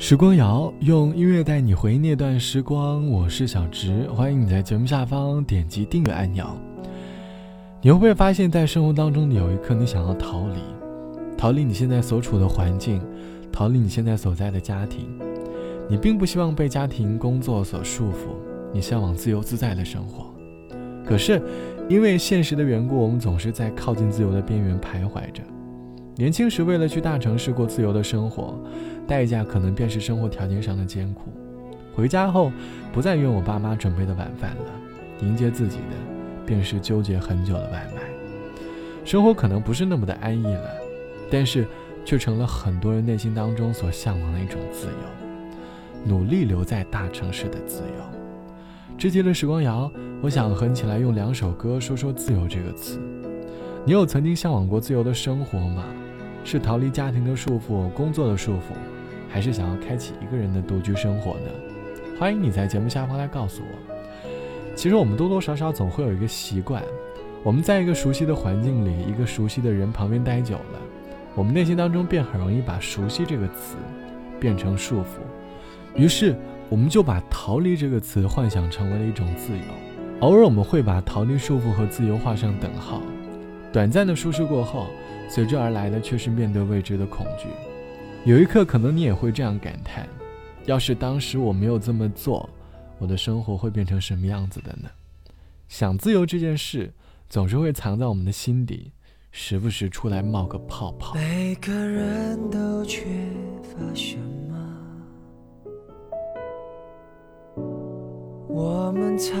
时光谣用音乐带你回忆那段时光，我是小直，欢迎你在节目下方点击订阅按钮。你会不会发现，在生活当中，有一刻你想要逃离，逃离你现在所处的环境，逃离你现在所在的家庭？你并不希望被家庭、工作所束缚，你向往自由自在的生活。可是，因为现实的缘故，我们总是在靠近自由的边缘徘徊着。年轻时为了去大城市过自由的生活，代价可能便是生活条件上的艰苦。回家后，不再用我爸妈准备的晚饭了，迎接自己的便是纠结很久的外卖。生活可能不是那么的安逸了，但是却成了很多人内心当中所向往的一种自由，努力留在大城市的自由。这期的时光谣，我想和你起来用两首歌说说“自由”这个词。你有曾经向往过自由的生活吗？是逃离家庭的束缚、工作的束缚，还是想要开启一个人的独居生活呢？欢迎你在节目下方来告诉我。其实我们多多少少总会有一个习惯，我们在一个熟悉的环境里、一个熟悉的人旁边待久了，我们内心当中便很容易把“熟悉”这个词变成束缚，于是我们就把“逃离”这个词幻想成为了一种自由。偶尔我们会把逃离束缚和自由画上等号，短暂的舒适过后。随之而来的却是面对未知的恐惧。有一刻，可能你也会这样感叹：要是当时我没有这么做，我的生活会变成什么样子的呢？想自由这件事，总是会藏在我们的心底，时不时出来冒个泡泡。每个人都缺乏什么，我们才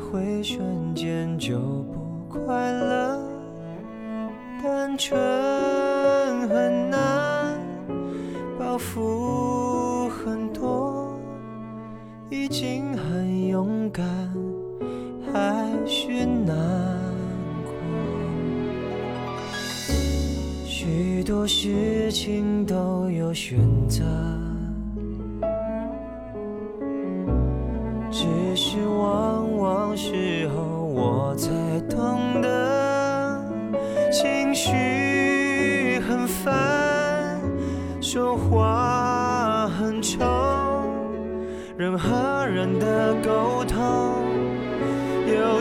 会瞬间就不快乐？单纯很难，付很多，已经很勇敢，还是难过。许多事情都有选择，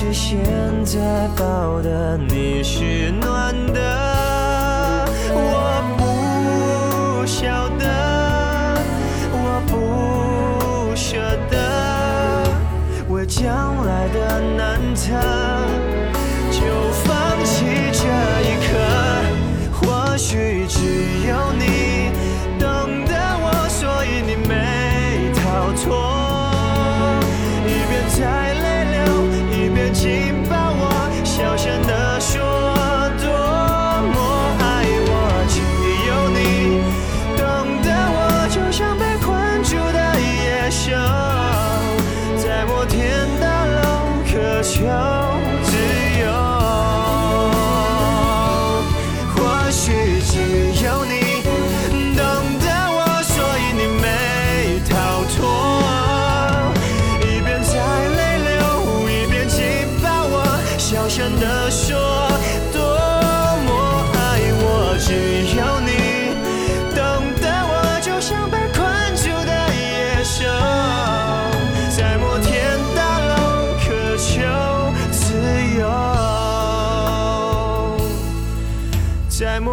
是现在抱的你是暖的，我不晓得，我不舍得，为将来的难测，就放弃这一刻。或许只有你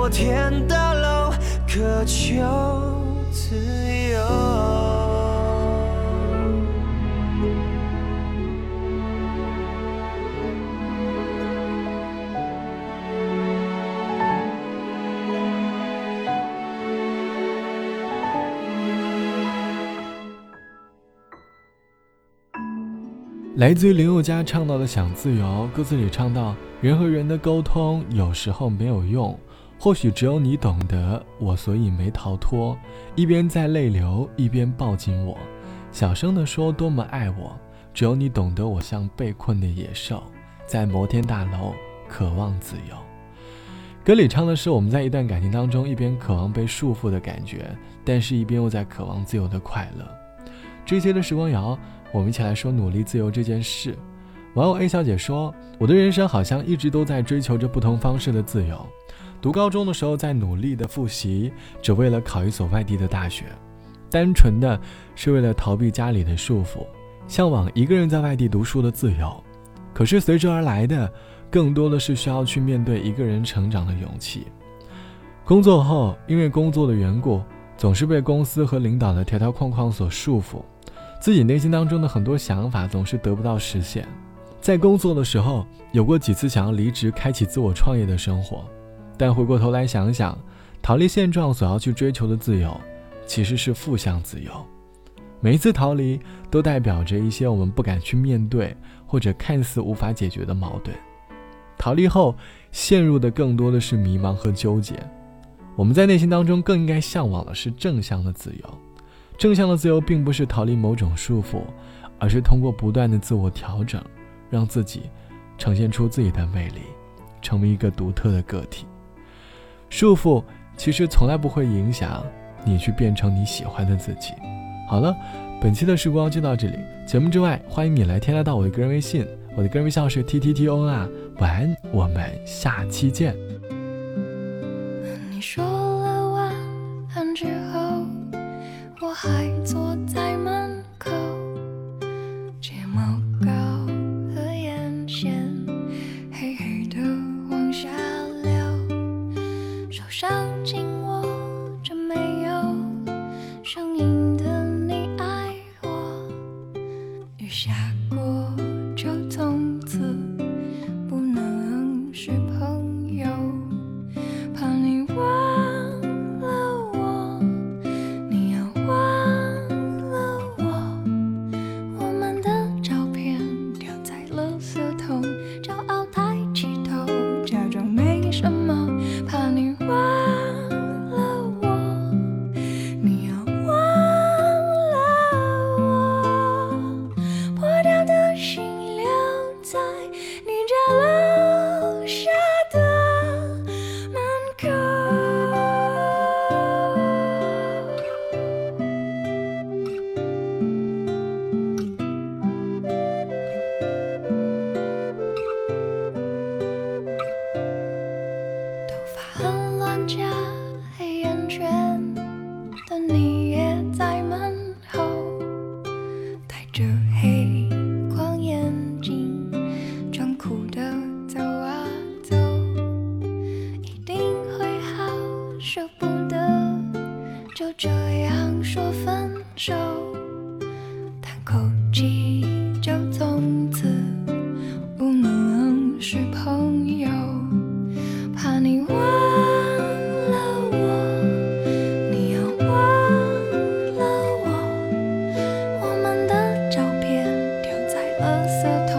摩天大楼，渴求自由。来自于林宥嘉唱到的《想自由》，歌词里唱到：“人和人的沟通有时候没有用，或许只有你懂得我，所以没逃脱。一边在泪流，一边抱紧我，小声地说多么爱我。只有你懂得我，像被困的野兽，在摩天大楼渴望自由。”歌里唱的是我们在一段感情当中，一边渴望被束缚的感觉，但是一边又在渴望自由的快乐。这些的时光谣。我们一起来说努力自由这件事。网友 A 小姐说：“我的人生好像一直都在追求着不同方式的自由。读高中的时候，在努力的复习，只为了考一所外地的大学，单纯的是为了逃避家里的束缚，向往一个人在外地读书的自由。可是随之而来的，更多的是需要去面对一个人成长的勇气。工作后，因为工作的缘故，总是被公司和领导的条条框框所束缚。”自己内心当中的很多想法总是得不到实现，在工作的时候有过几次想要离职，开启自我创业的生活，但回过头来想想，逃离现状所要去追求的自由，其实是负向自由。每一次逃离都代表着一些我们不敢去面对或者看似无法解决的矛盾。逃离后陷入的更多的是迷茫和纠结。我们在内心当中更应该向往的是正向的自由。正向的自由并不是逃离某种束缚，而是通过不断的自我调整，让自己呈现出自己的魅力，成为一个独特的个体。束缚其实从来不会影响你去变成你喜欢的自己。好了，本期的时光就到这里。节目之外，欢迎你来添加到我的个人微信，我的个人微信是 t t t o n 啊。晚安，我们下期见。你说了晚安之后。我还靠近很乱加黑眼圈家。